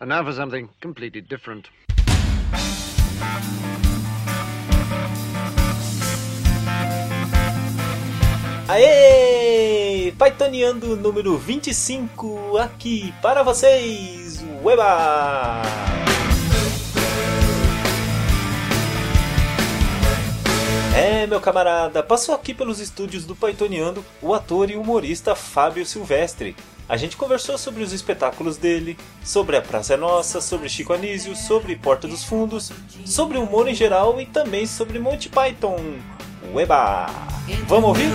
And now for something completely different. Aê! Pythoniando número 25 aqui para vocês, Ueba! É, meu camarada, passou aqui pelos estúdios do Pythoniando o ator e humorista Fábio Silvestre. A gente conversou sobre os espetáculos dele, sobre a Praça é Nossa, sobre Chico Anísio, sobre Porta dos Fundos, sobre humor em geral e também sobre Monty Python. Ueba! Vamos ouvir?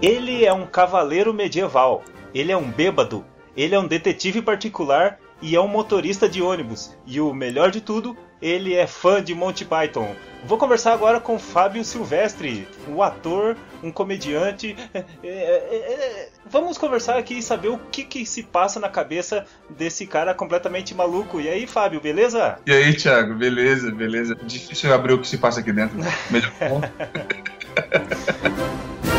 Ele é um cavaleiro medieval, ele é um bêbado, ele é um detetive particular e é um motorista de ônibus. E o melhor de tudo, ele é fã de Monty Python. Vou conversar agora com Fábio Silvestre, um ator, um comediante. É, é, é, Vamos conversar aqui e saber o que, que se passa na cabeça desse cara completamente maluco. E aí, Fábio, beleza? E aí, Thiago, beleza, beleza. Difícil abrir o que se passa aqui dentro. Melhor.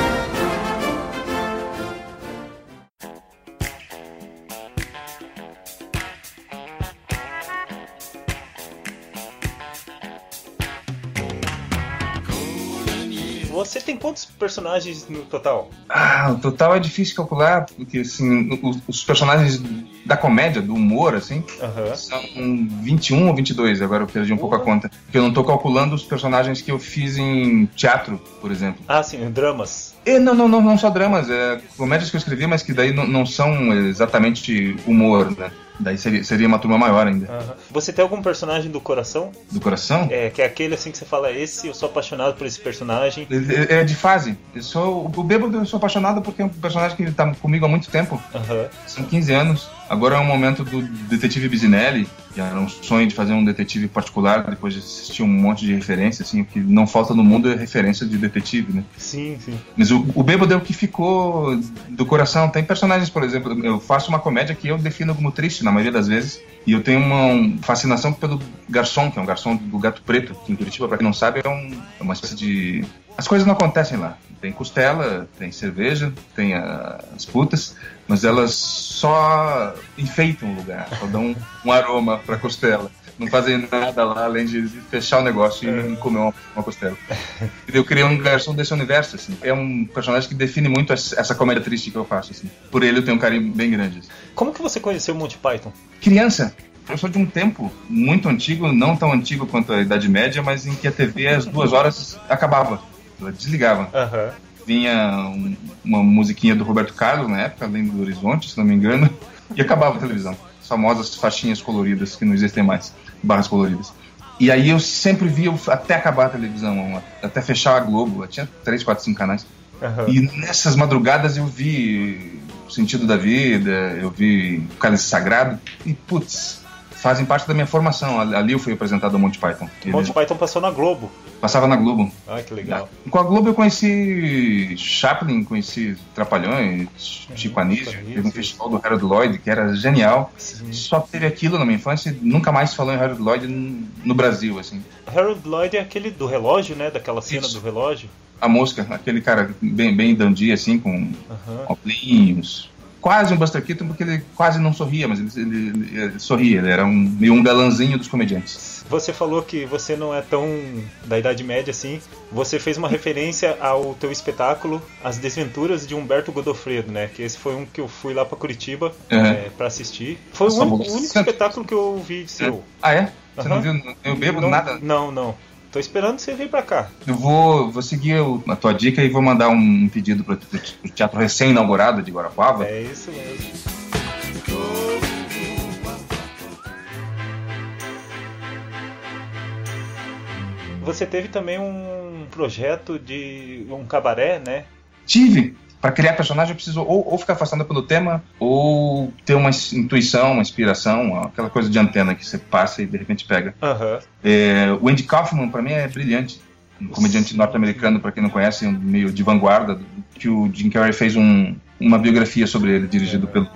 Você tem quantos personagens no total? Ah, o total é difícil calcular, porque assim, os, os personagens da comédia, do humor, assim, Aham. são 21 ou 22, agora eu perdi um pouco a conta. Porque eu não tô calculando os personagens que eu fiz em teatro, por exemplo. Ah, sim, dramas. E não, não, não, não só dramas, é comédias que eu escrevi, mas que daí não, não são exatamente humor, né? Daí seria, seria uma turma maior ainda. Aham. Você tem algum personagem do coração? Do coração? É, que é aquele assim que você fala, esse, eu sou apaixonado por esse personagem. É, é de fase. Eu sou, o Bêbado eu sou apaixonado porque é um personagem que tá comigo há muito tempo. Aham. São 15 anos. Agora é o momento do detetive Bisinelli, que era um sonho de fazer um detetive particular, depois de assistir um monte de referência, assim, o que não falta no mundo é referência de detetive, né? Sim, sim. Mas o, o Bêbado é o que ficou do coração. Tem personagens, por exemplo, eu faço uma comédia que eu defino como triste na maioria das vezes, e eu tenho uma fascinação pelo garçom, que é um garçom do Gato Preto, que em Curitiba, pra quem não sabe, é, um- é uma espécie de... As coisas não acontecem lá. Tem costela, tem cerveja, tem a- as putas, mas elas só enfeitam o lugar, só dão um, um aroma pra costela. Não fazem nada lá além de fechar o negócio e comer uma, uma costela. Eu criei um garçom desse universo, assim. É um personagem que define muito essa comédia triste que eu faço, assim. Por ele eu tenho um carinho bem grande. assim. Como que você conheceu o Monty Python? Criança, eu sou de um tempo muito antigo, não tão antigo quanto a Idade Média, mas em que a TV às duas horas acabava. Ela desligava. Aham. Vinha um- uma musiquinha do Roberto Carlos na época, além do Horizonte, se não me engano, e acabava a televisão. As famosas faixinhas coloridas que não existem mais, barras coloridas. E aí eu sempre via até acabar a televisão, até fechar a Globo. Tinha três, quatro, cinco canais. Aham. E nessas madrugadas eu vi o sentido da vida, eu vi o cálice sagrado e putz, fazem parte da minha formação. Ali eu fui apresentado ao Monty Python. Ele Monty Python passou na Globo. passava na Globo. Ah, que legal. Com a Globo eu conheci Chaplin, conheci Trapalhões, Chico Anísio, teve um festival do Harold Lloyd que era genial. Sim. Só teve aquilo na minha infância e nunca mais falou em Harold Lloyd no Brasil, assim. Harold Lloyd é aquele do relógio, né? Daquela cena Isso. do relógio. A mosca, aquele cara bem, bem dandy, assim, com Aham. Quase um Buster Keaton, porque ele quase não sorria, mas ele, ele- ele sorria. Ele era um, meio um galãzinho dos comediantes. Você falou que você não é tão da Idade Média assim. Você fez uma referência ao teu espetáculo As Desventuras de Humberto Godofredo, né? Que esse foi um que eu fui lá pra Curitiba Uhum. é, para assistir. Foi o Nossa, único, o único espetáculo que eu vi seu. Ah, é? Você Aham. não viu? Eu bebo não, nada? Não, não. Tô esperando você vir pra cá. Eu vou, vou seguir a tua dica e vou mandar um pedido para o teatro recém-inaugurado de Guarapuava. É isso mesmo. Você teve também um projeto de um cabaré, né? Tive. Para criar personagem, eu preciso ou, ou ficar afastado pelo tema, ou ter uma intuição, uma inspiração, aquela coisa de antena que você passa e de repente pega. Aham. É, o Andy Kaufman, para mim, é brilhante. Um comediante norte-americano, para quem não conhece, um meio de vanguarda, que o Jim Carrey fez um- uma biografia sobre ele, dirigido pelo.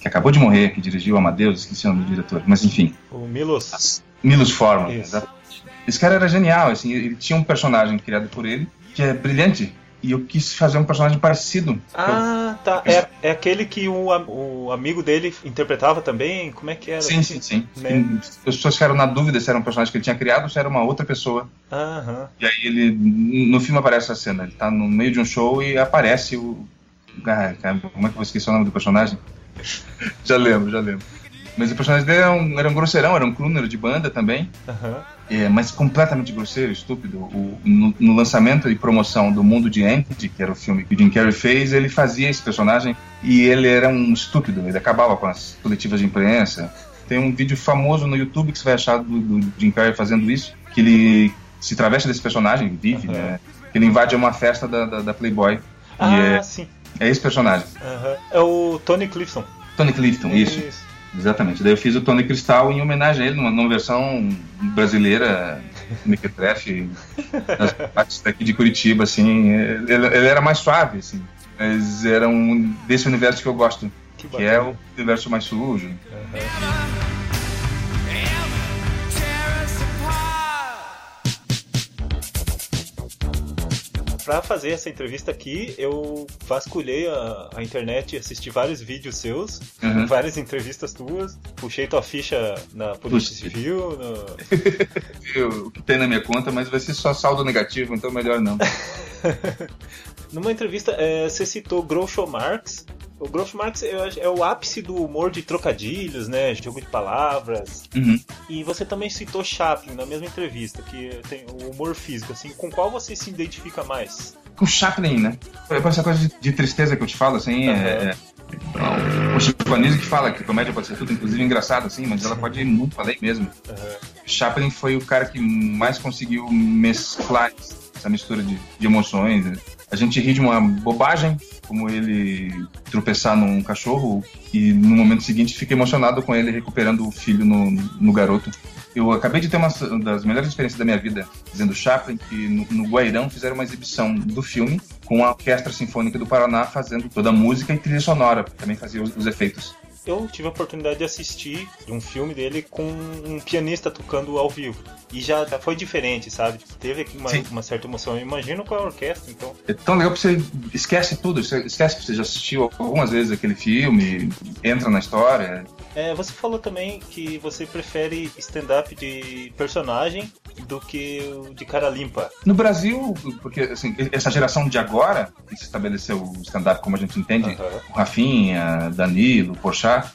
que acabou de morrer, que dirigiu Amadeus, esqueci o nome do diretor, mas enfim. O Milos. Milos Forman, exatamente. Esse cara era genial, assim, ele tinha um personagem criado por ele que é brilhante. E eu quis fazer um personagem parecido. Ah, tá. É, é aquele que o, o amigo dele interpretava também? Como é que era? Sim, sim, sim. Né? As pessoas ficaram na dúvida se era um personagem que ele tinha criado ou se era uma outra pessoa. Aham. E aí ele, no filme aparece essa cena, ele tá no meio de um show e aparece o... Ah, como é que eu vou esquecer o nome do personagem? já lembro, já lembro. Mas o personagem dele era um, era um grosseirão, era um crooner de banda também. Aham. É, mas completamente grosseiro, estúpido. O- no, no lançamento e promoção do Mundo de Andy, que era o filme que o Jim Carrey fez, ele fazia esse personagem e ele era um estúpido, ele acabava com as coletivas de imprensa. Tem um vídeo famoso no YouTube que você vai achar do, do Jim Carrey fazendo isso, que ele se traveste desse personagem, vive, Aham. né? Ele invade uma festa da, da, da Playboy. Ah, e é, sim. é esse personagem. Aham. É o Tony Clifton. Tony Clifton, isso. Exatamente. Daí eu fiz o Tony Cristal em homenagem a ele, numa, numa versão brasileira, mequetrefe, das partes daqui de Curitiba, assim. Ele, ele era mais suave, assim. Mas era um desse universo que eu gosto, Que que é o universo mais sujo. Pra fazer essa entrevista aqui, eu vasculhei a, a internet, assisti vários vídeos seus, Uhum. várias entrevistas tuas, puxei tua ficha na Polícia Puxa. Civil, no... Eu- o que tem na minha conta, mas vai ser só saldo negativo, então melhor não. Numa entrevista, é, você citou Groucho Marx. O Groucho Marx é o ápice do humor de trocadilhos, né? Jogo de palavras. Uhum. E você também citou Chaplin na mesma entrevista, que tem o humor físico, assim. Com qual você se identifica mais? Com Chaplin, né? Essa coisa de, tristeza que eu te falo, assim, é, é, o Chico Anísio que fala que comédia pode ser tudo, inclusive engraçado, assim, mas ela pode ir muito além mesmo. Aham. Chaplin foi o cara que mais conseguiu mesclar essa mistura de, de emoções. né? A gente ri de uma bobagem, como ele tropeçar num cachorro, e no momento seguinte fica emocionado com ele recuperando o filho no, no garoto. Eu acabei de ter uma das melhores experiências da minha vida dizendo Chaplin, que no, no Guairão fizeram uma exibição do filme com a Orquestra Sinfônica do Paraná fazendo toda a música e trilha sonora, também fazia os, os efeitos. Eu tive a oportunidade de assistir um filme dele com um pianista tocando ao vivo. E já, foi diferente, sabe? Teve uma, uma certa emoção. Eu imagino com a orquestra, então. É tão legal que você esquece tudo, você esquece que você já assistiu algumas vezes aquele filme, entra na história. É, você falou também que você prefere stand-up de personagem do que o de cara limpa. No Brasil, porque assim, essa geração de agora, que se estabeleceu o stand-up como a gente entende, o Rafinha, Danilo, Porchat,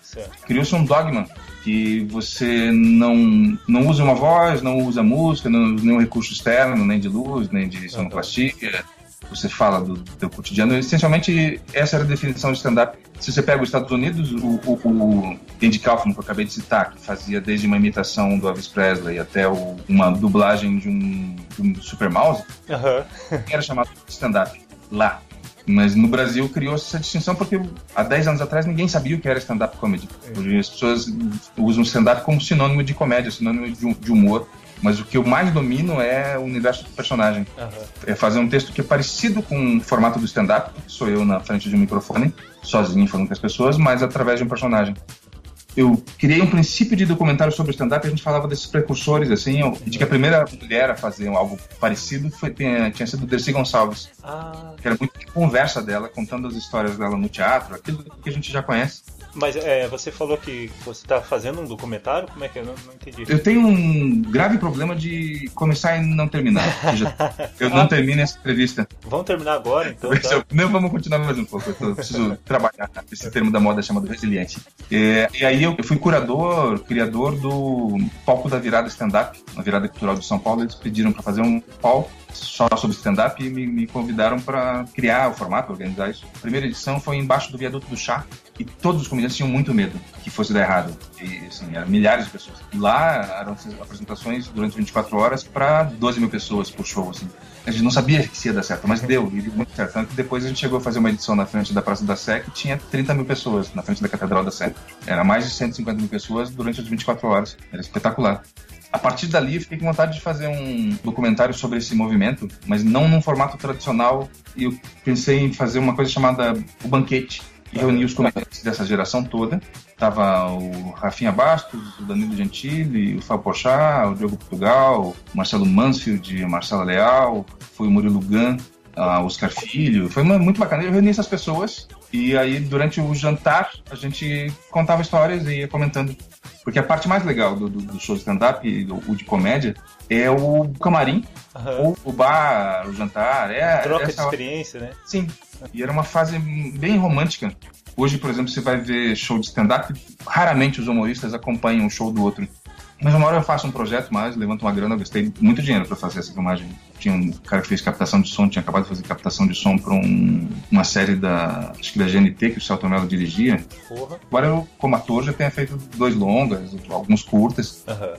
criou-se um dogma que você não, não usa uma voz, não usa música, não usa nenhum recurso externo, nem de luz, nem de sonoplastia. Você fala do teu cotidiano. Essencialmente, essa era a definição de stand-up. Se você pega os Estados Unidos, o, o, o Andy Kaufman, que eu acabei de citar, que fazia desde uma imitação do Elvis Presley até o- uma dublagem de um, de um Super Mouse, Aham. era chamado stand-up lá. Mas no Brasil criou-se essa distinção porque há 10 anos atrás ninguém sabia o que era stand-up comedy. Hoje as pessoas usam stand-up como sinônimo de comédia, sinônimo de, humor. Mas o que eu mais domino é o universo do personagem. Aham. É fazer um texto que é parecido com o formato do stand-up, que sou eu na frente de um microfone, sozinho falando com as pessoas, mas através de um personagem. Eu criei um princípio de documentário sobre stand-up e a gente falava desses precursores, assim, de que a primeira mulher a fazer algo parecido foi, tinha, tinha sido Dercy Gonçalves Ah, que era muito conversa dela, contando as histórias dela no teatro, aquilo que a gente já conhece. mas é, você falou que você tá fazendo um documentário? Como é que é? Eu não, não entendi. Eu tenho um grave problema de começar e não terminar. Eu não termino essa entrevista. Vamos terminar agora, então. Tá? eu- Não, vamos continuar mais um pouco. Eu tô- preciso trabalhar esse termo da moda chamado resiliente. É, e aí eu fui curador, criador do palco da virada stand-up, na virada cultural de São Paulo. Eles pediram para fazer um palco só sobre stand-up e me, me convidaram para criar o formato, organizar isso. A primeira edição foi embaixo do viaduto do chá e todos os comediantes tinham muito medo que fosse dar errado. E, assim, eram milhares de pessoas. E lá eram apresentações durante 24 horas para 12 mil pessoas por show, assim. A gente não sabia que ia dar certo, mas deu, e deu muito certo. Tanto que depois a gente chegou a fazer uma edição na frente da Praça da Sé que tinha 30 mil pessoas na frente da Catedral da Sé. Era mais de 150 mil pessoas durante as 24 horas. Era espetacular. A partir dali, fiquei com vontade de fazer um documentário sobre esse movimento, mas não num formato tradicional. E eu pensei em fazer uma coisa chamada O Banquete, que reunia os comediantes dessa geração toda. Tava o Rafinha Bastos, o Danilo Gentili, o Fábio Porchat, o Diogo Portugal, o Marcelo Mansfield, a Marcela Leal, foi o Murilo Gun. a Oscar Filho. Foi muito bacana. Eu reuni essas pessoas e aí durante o jantar a gente contava histórias e ia comentando. Porque a parte mais legal do, do, do show de stand-up, o de comédia, é o camarim, ou o bar, o jantar. É, Troca de essa hora- experiência, né? Sim. E era uma fase bem romântica. Hoje, por exemplo, você vai ver show de stand-up, raramente os humoristas acompanham um show do outro. Mas uma hora eu faço um projeto mais, levanto uma grana, eu gastei muito dinheiro para fazer essa filmagem. Tinha um cara que fez captação de som, tinha acabado de fazer captação de som para uma série da, acho que da GNT, que o Celton Mello dirigia. Porra. Agora eu, como ator, já tenho feito dois longas, alguns curtas. Aham.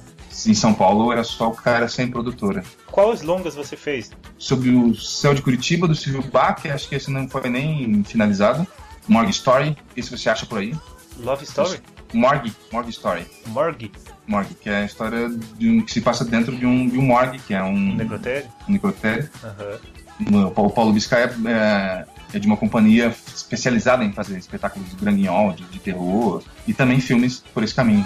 Em São Paulo era só o cara sem produtora. Quais longas você fez? sobre o Céu de Curitiba, do Silvio Bach, que acho que esse não foi nem finalizado. Morgue Story, esse você acha por aí. Love Story? Morgue, Morgue Story. Morgue? Morgue, que é a história de um, que se passa dentro de um, de um morgue, que é um Necrotério? um necrotério. Aham. O Paulo, Paulo Biscaia é, é de uma companhia especializada em fazer espetáculos de granguinhol, de, de terror, e também filmes por esse caminho.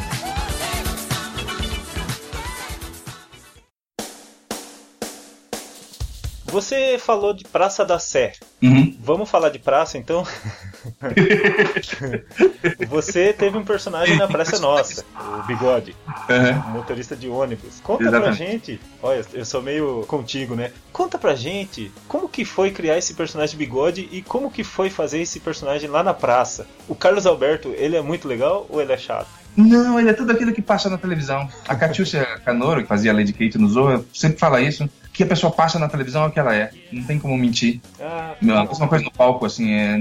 Você falou de Praça da Sé. Uhum. Vamos falar de praça então? Você teve um personagem na Praça Nossa, o Bigode, Uhum. motorista de ônibus. Conta pra Exatamente. gente, olha, eu sou meio contigo, né? Conta pra gente como que foi criar esse personagem de Bigode e como que foi fazer esse personagem lá na praça. O Carlos Alberto, ele é muito legal ou ele é chato? Não, ele é tudo aquilo que passa na televisão. A Catiúcia Canoro, que fazia a Lady Kate no Zorra, sempre fala isso. Que a pessoa passa na televisão é o que ela é. Não tem como mentir. Ah, Meu, a mesma coisa no palco, assim, é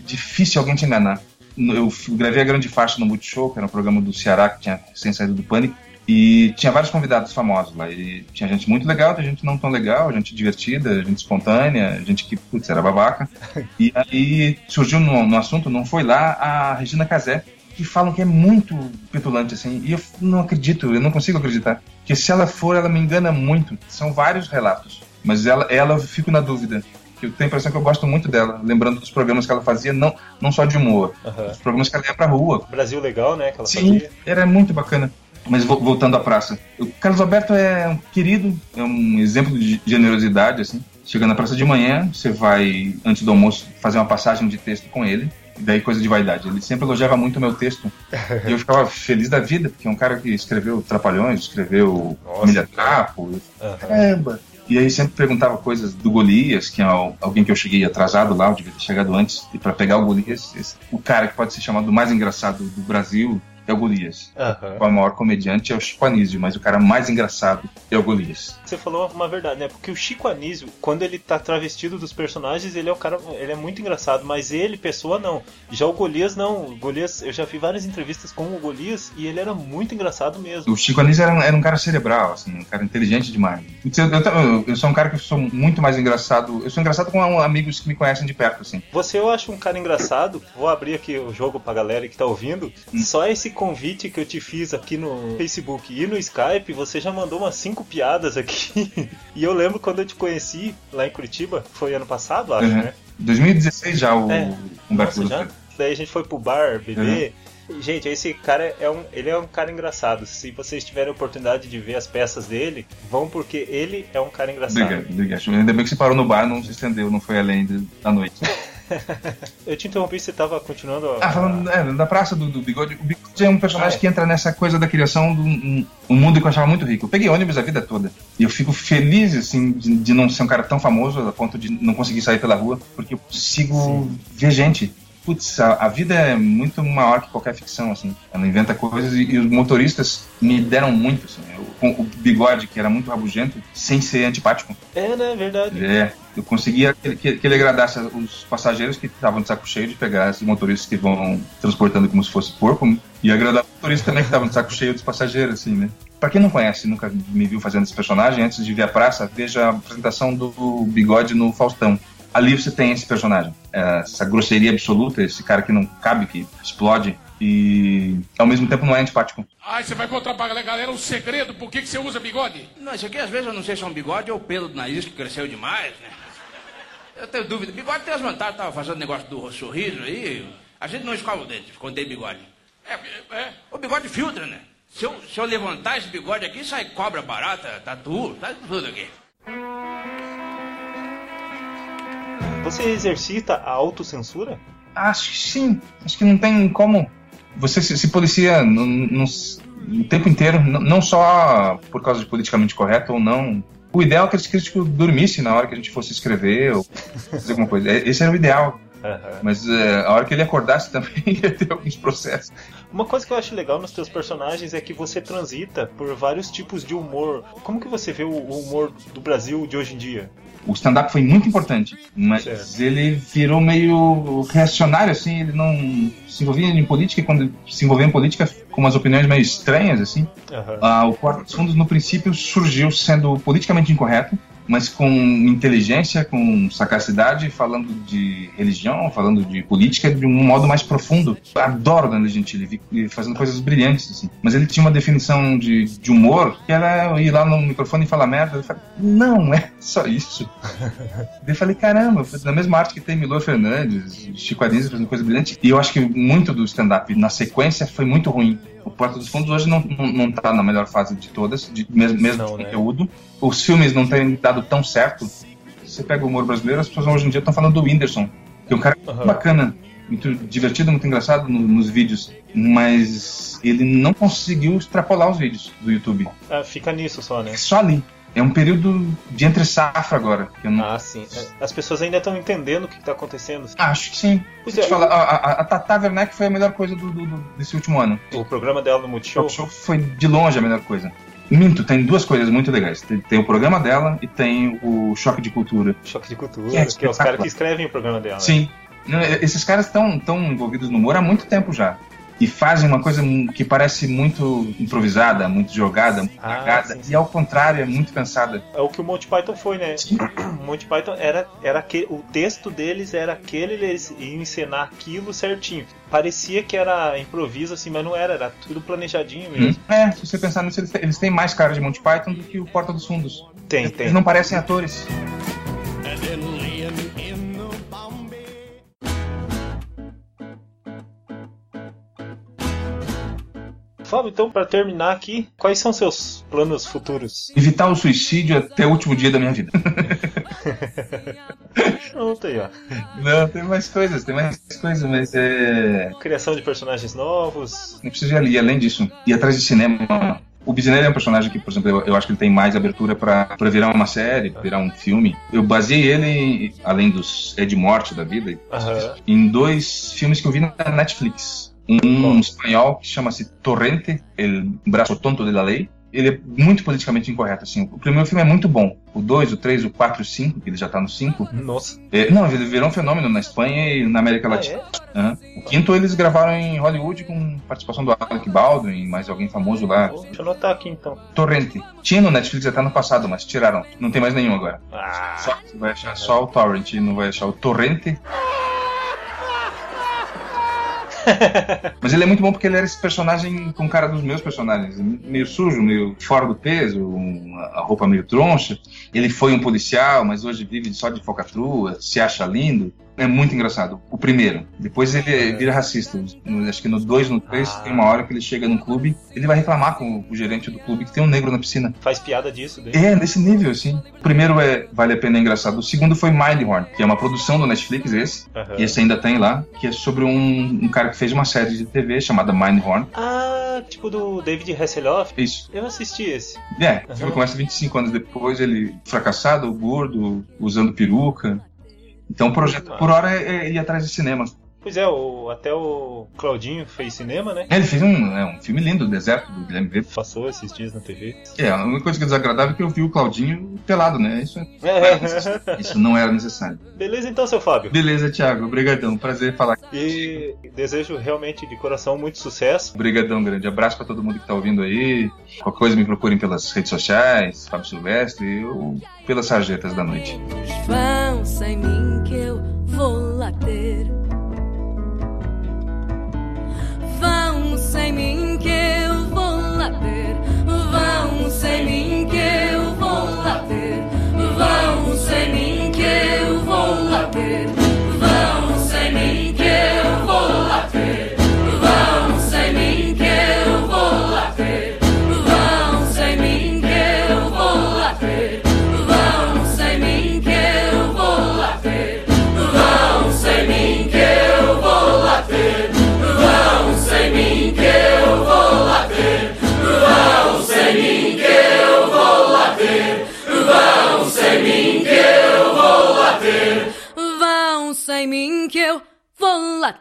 difícil alguém te enganar. Eu gravei a grande faixa no Multishow, que era um programa do Ceará que tinha recém saído do Pânico, e tinha vários convidados famosos lá. E tinha gente muito legal, tinha gente não tão legal, gente divertida, gente espontânea, gente que, putz, era babaca. E aí surgiu no, no assunto, não foi lá, a Regina Casé, que falam que é muito petulante, assim, e eu não acredito, eu não consigo acreditar. Que se ela for, ela me engana muito. São vários relatos, mas ela, ela eu fico na dúvida. Eu tenho a impressão que eu gosto muito dela, lembrando dos programas que ela fazia, não, não só de humor, aham. os programas que ela ia pra rua. Brasil Legal, né? Sim, fazia. era muito bacana. Mas vo- voltando à praça, o Carlos Alberto é um querido, é um exemplo de generosidade, assim. Chega na praça de manhã, você vai, antes do almoço, fazer uma passagem de texto com ele, daí coisa de vaidade. Ele sempre elogiava muito o meu texto. e eu ficava feliz da vida, porque é um cara que escreveu Trapalhões, escreveu Nossa, Família Trapo, Aham. caramba. E aí sempre perguntava coisas do Golias, que é al- alguém que eu cheguei atrasado lá, eu devia ter chegado antes. E para pegar o Golias, esse- o cara que pode ser chamado o mais engraçado do Brasil é o Golias. Aham. O maior comediante é o Chico Anísio, mas o cara mais engraçado é o Golias. Você falou uma verdade, né? Porque o Chico Anísio, quando ele tá travestido dos personagens, ele é o cara, ele é muito engraçado, mas ele, pessoa, não. Já o Golias, não. O Golias, eu já vi várias entrevistas com o Golias e ele era muito engraçado mesmo. O Chico Anísio era um, era um cara cerebral, assim, um cara inteligente demais. Eu, eu- eu sou um cara que sou muito mais engraçado. Eu sou engraçado com amigos que me conhecem de perto, assim. Você eu acho um cara engraçado. Vou abrir aqui o jogo pra galera que tá ouvindo. Só esse convite que eu te fiz aqui no Facebook e no Skype, você já mandou umas cinco piadas aqui. e eu lembro quando eu te conheci lá em Curitiba, foi ano passado, acho, Uhum. né? 2016 já o É. Humberto Nossa, já? Daí a gente foi pro bar beber. Gente, esse cara é um, ele é um cara engraçado. Se vocês tiverem a oportunidade de ver as peças dele, vão porque ele é um cara engraçado. Obrigado, obrigado. Ainda bem que você parou no bar, não se estendeu, não foi além da noite. Eu te interrompi, você tava continuando a... Ah, falando é, da praça do, do Bigode, o Bigode é um personagem que entra nessa coisa da criação de um, um mundo que eu achava muito rico. Eu peguei ônibus a vida toda. E eu fico feliz, assim, de, de não ser um cara tão famoso a ponto de não conseguir sair pela rua, porque eu consigo ver gente. Putz, a, a vida é muito maior que qualquer ficção, assim. Ela inventa coisas e, e os motoristas me deram muito, assim. Eu, com o Bigode, que era muito rabugento, sem ser antipático. É, né? Verdade. É, eu conseguia que, que, que ele agradasse os passageiros que estavam de saco cheio de pegar esses motoristas que vão transportando como se fosse porco, e agradar os motoristas também que estavam de saco cheio dos passageiros, assim, né? Pra quem não conhece, nunca me viu fazendo esse personagem, antes de ver a praça, veja a apresentação do Bigode no Faustão. Ali você tem esse personagem, essa grosseria absoluta, esse cara que não cabe, que explode, e ao mesmo tempo não é antipático. Ai, você vai contar pra galera um segredo por que, que você usa bigode? Não, isso aqui às vezes eu não sei se é um bigode ou o pelo do nariz que cresceu demais, né? Eu tenho dúvida. Bigode tem as vantagens, tava fazendo negócio do sorriso aí. A gente não escova o dente tem bigode. É, é. O bigode filtra, né? Se eu, se eu levantar esse bigode aqui, sai cobra barata, tatu, sai tudo aqui. Você exercita a autocensura? Acho que sim. Acho que não tem como. Você se, se policia no, no- o tempo inteiro, não só por causa de politicamente correto ou não. O ideal é que esse crítico dormisse na hora que a gente fosse escrever ou fazer alguma coisa. É- Esse era o ideal. Aham. Mas é, a hora que ele acordasse também ia ter alguns processos. Uma coisa que eu acho legal nos teus personagens é que você transita por vários tipos de humor. Como que você vê o humor do Brasil de hoje em dia? O stand-up foi muito importante, mas Certo. ele virou meio reacionário, assim, ele não se envolvia em política, e quando se envolvia em política com umas opiniões meio estranhas, assim. Aham. Ah, o Porta dos Fundos, no princípio, surgiu sendo politicamente incorreto, mas com inteligência, com sagacidade, falando de religião, falando de política de um modo mais profundo. Adoro Danilo Gentili, fazendo coisas brilhantes, assim. Mas ele tinha uma definição de, de humor, que era ir lá no microfone e falar merda. Eu falei, não é só isso. Eu falei, caramba, na mesma arte que tem Milor Fernandes, Chico Anísio fazendo coisa brilhante. E eu acho que muito do stand-up na sequência foi muito ruim. O Porta dos Fundos hoje não, não, não tá na melhor fase de todas, de, mesmo, mesmo Não, de né? conteúdo. Os filmes não têm dado tão certo. Você pega o humor brasileiro, as pessoas hoje em dia estão falando do Whindersson, que é um cara Aham. bacana, muito divertido, muito engraçado no- nos vídeos, mas ele não conseguiu extrapolar os vídeos do YouTube. Ah, fica nisso só, né? É só ali. É um período de entre safra agora. que não- Ah, sim. As pessoas ainda estão entendendo o que está acontecendo. Acho que sim. Pois eu é, falar, a, a, Tata Werneck foi a melhor coisa do, do- do- desse último ano. O programa dela no O Multishow. Talk Show foi de longe a melhor coisa. Minto, tem duas coisas muito legais. Tem, tem o programa dela e tem o Choque de Cultura. Choque de Cultura, É, que é os caras que escrevem o programa dela. Sim. Não, e- Esses caras estão tão envolvidos no humor há muito tempo já. E fazem uma coisa que parece muito improvisada, muito jogada, muito Ah, cagada. sim, sim. E ao contrário, é muito pensada. É o que o Monty Python foi, né? O Monty Python era, era que, o texto deles era aquele, eles iam encenar aquilo certinho. Parecia que era improviso, assim, mas não era, era tudo planejadinho mesmo. É, se você pensar nisso, eles têm, eles mais cara de Monty Python do que o Porta dos Fundos. Tem, Eles tem. não parecem atores. Fábio, então, pra terminar aqui, quais são seus planos futuros? Evitar o suicídio até o último dia da minha vida. Pronto aí, ó. Não, tem mais coisas, tem mais coisas, mas é. Criação de personagens novos. Não precisa ir ali, além disso, ir atrás de cinema. O Bisinelli é um personagem que, por exemplo, eu, eu acho que ele tem mais abertura pra pra virar uma série, pra virar um filme. Eu baseei ele, além dos Ed Morte da vida, Aham. em dois filmes que eu vi na Netflix. Um espanhol que chama-se Torrente, El Braço Tonto de la Lei. Ele é muito politicamente incorreto, assim. O primeiro filme é muito bom. O 2, o 3, o 4 e o 5, que ele já tá no 5. Nossa. É, não, ele virou um fenômeno na Espanha e na América Ah, Latina. é? Aham. O quinto eles gravaram em Hollywood com participação do Alec Baldwin e mais alguém famoso lá. Deixa eu anotar aqui então. Torrente. Tinha no Netflix até no passado, mas tiraram. Não tem mais nenhum agora. Ah, Só, você vai achar só o Torrent, não vai achar o Torrente. Mas ele é muito bom porque ele era esse personagem com cara dos meus personagens. Meio sujo, meio fora do peso, a roupa meio troncha. Ele foi um policial, mas hoje vive só de focatrua, se acha lindo. É muito engraçado. O primeiro. Depois ele vira racista. Acho que no 2, no 3, Ah. tem uma hora que ele chega num clube, ele vai reclamar com o gerente do clube que tem um negro na piscina. faz piada disso. Daí. É, nesse nível, assim. O primeiro é Vale a Pena é Engraçado. O segundo foi Mindhorn, que é uma produção do Netflix, esse. Aham. E esse ainda tem lá, que é sobre um, um cara que fez uma série de TV chamada Mindhorn. Ah, tipo do David Hasselhoff. Isso. Eu assisti esse. É, o filme começa 25 anos depois, ele fracassado, gordo, usando peruca. Então o projeto por hora é, é ir atrás de cinema. Pois é, o, até o Claudinho fez cinema, né? Ele fez um, é, um filme lindo, o Deserto, do Guilherme Verdes. Passou esses dias na TV. É, a única coisa que é desagradável é que eu vi o Claudinho pelado, né? Isso, é- isso não era necessário. Beleza então, seu Fábio. Beleza, Thiago. Obrigadão. Prazer falar. E desejo realmente de coração muito sucesso. Obrigadão, grande abraço pra todo mundo que tá ouvindo aí. Qualquer coisa me procurem pelas redes sociais, Fábio Silvestre ou pelas sarjetas da noite. Vão sem mim que eu vou lá ter. 明天。Sem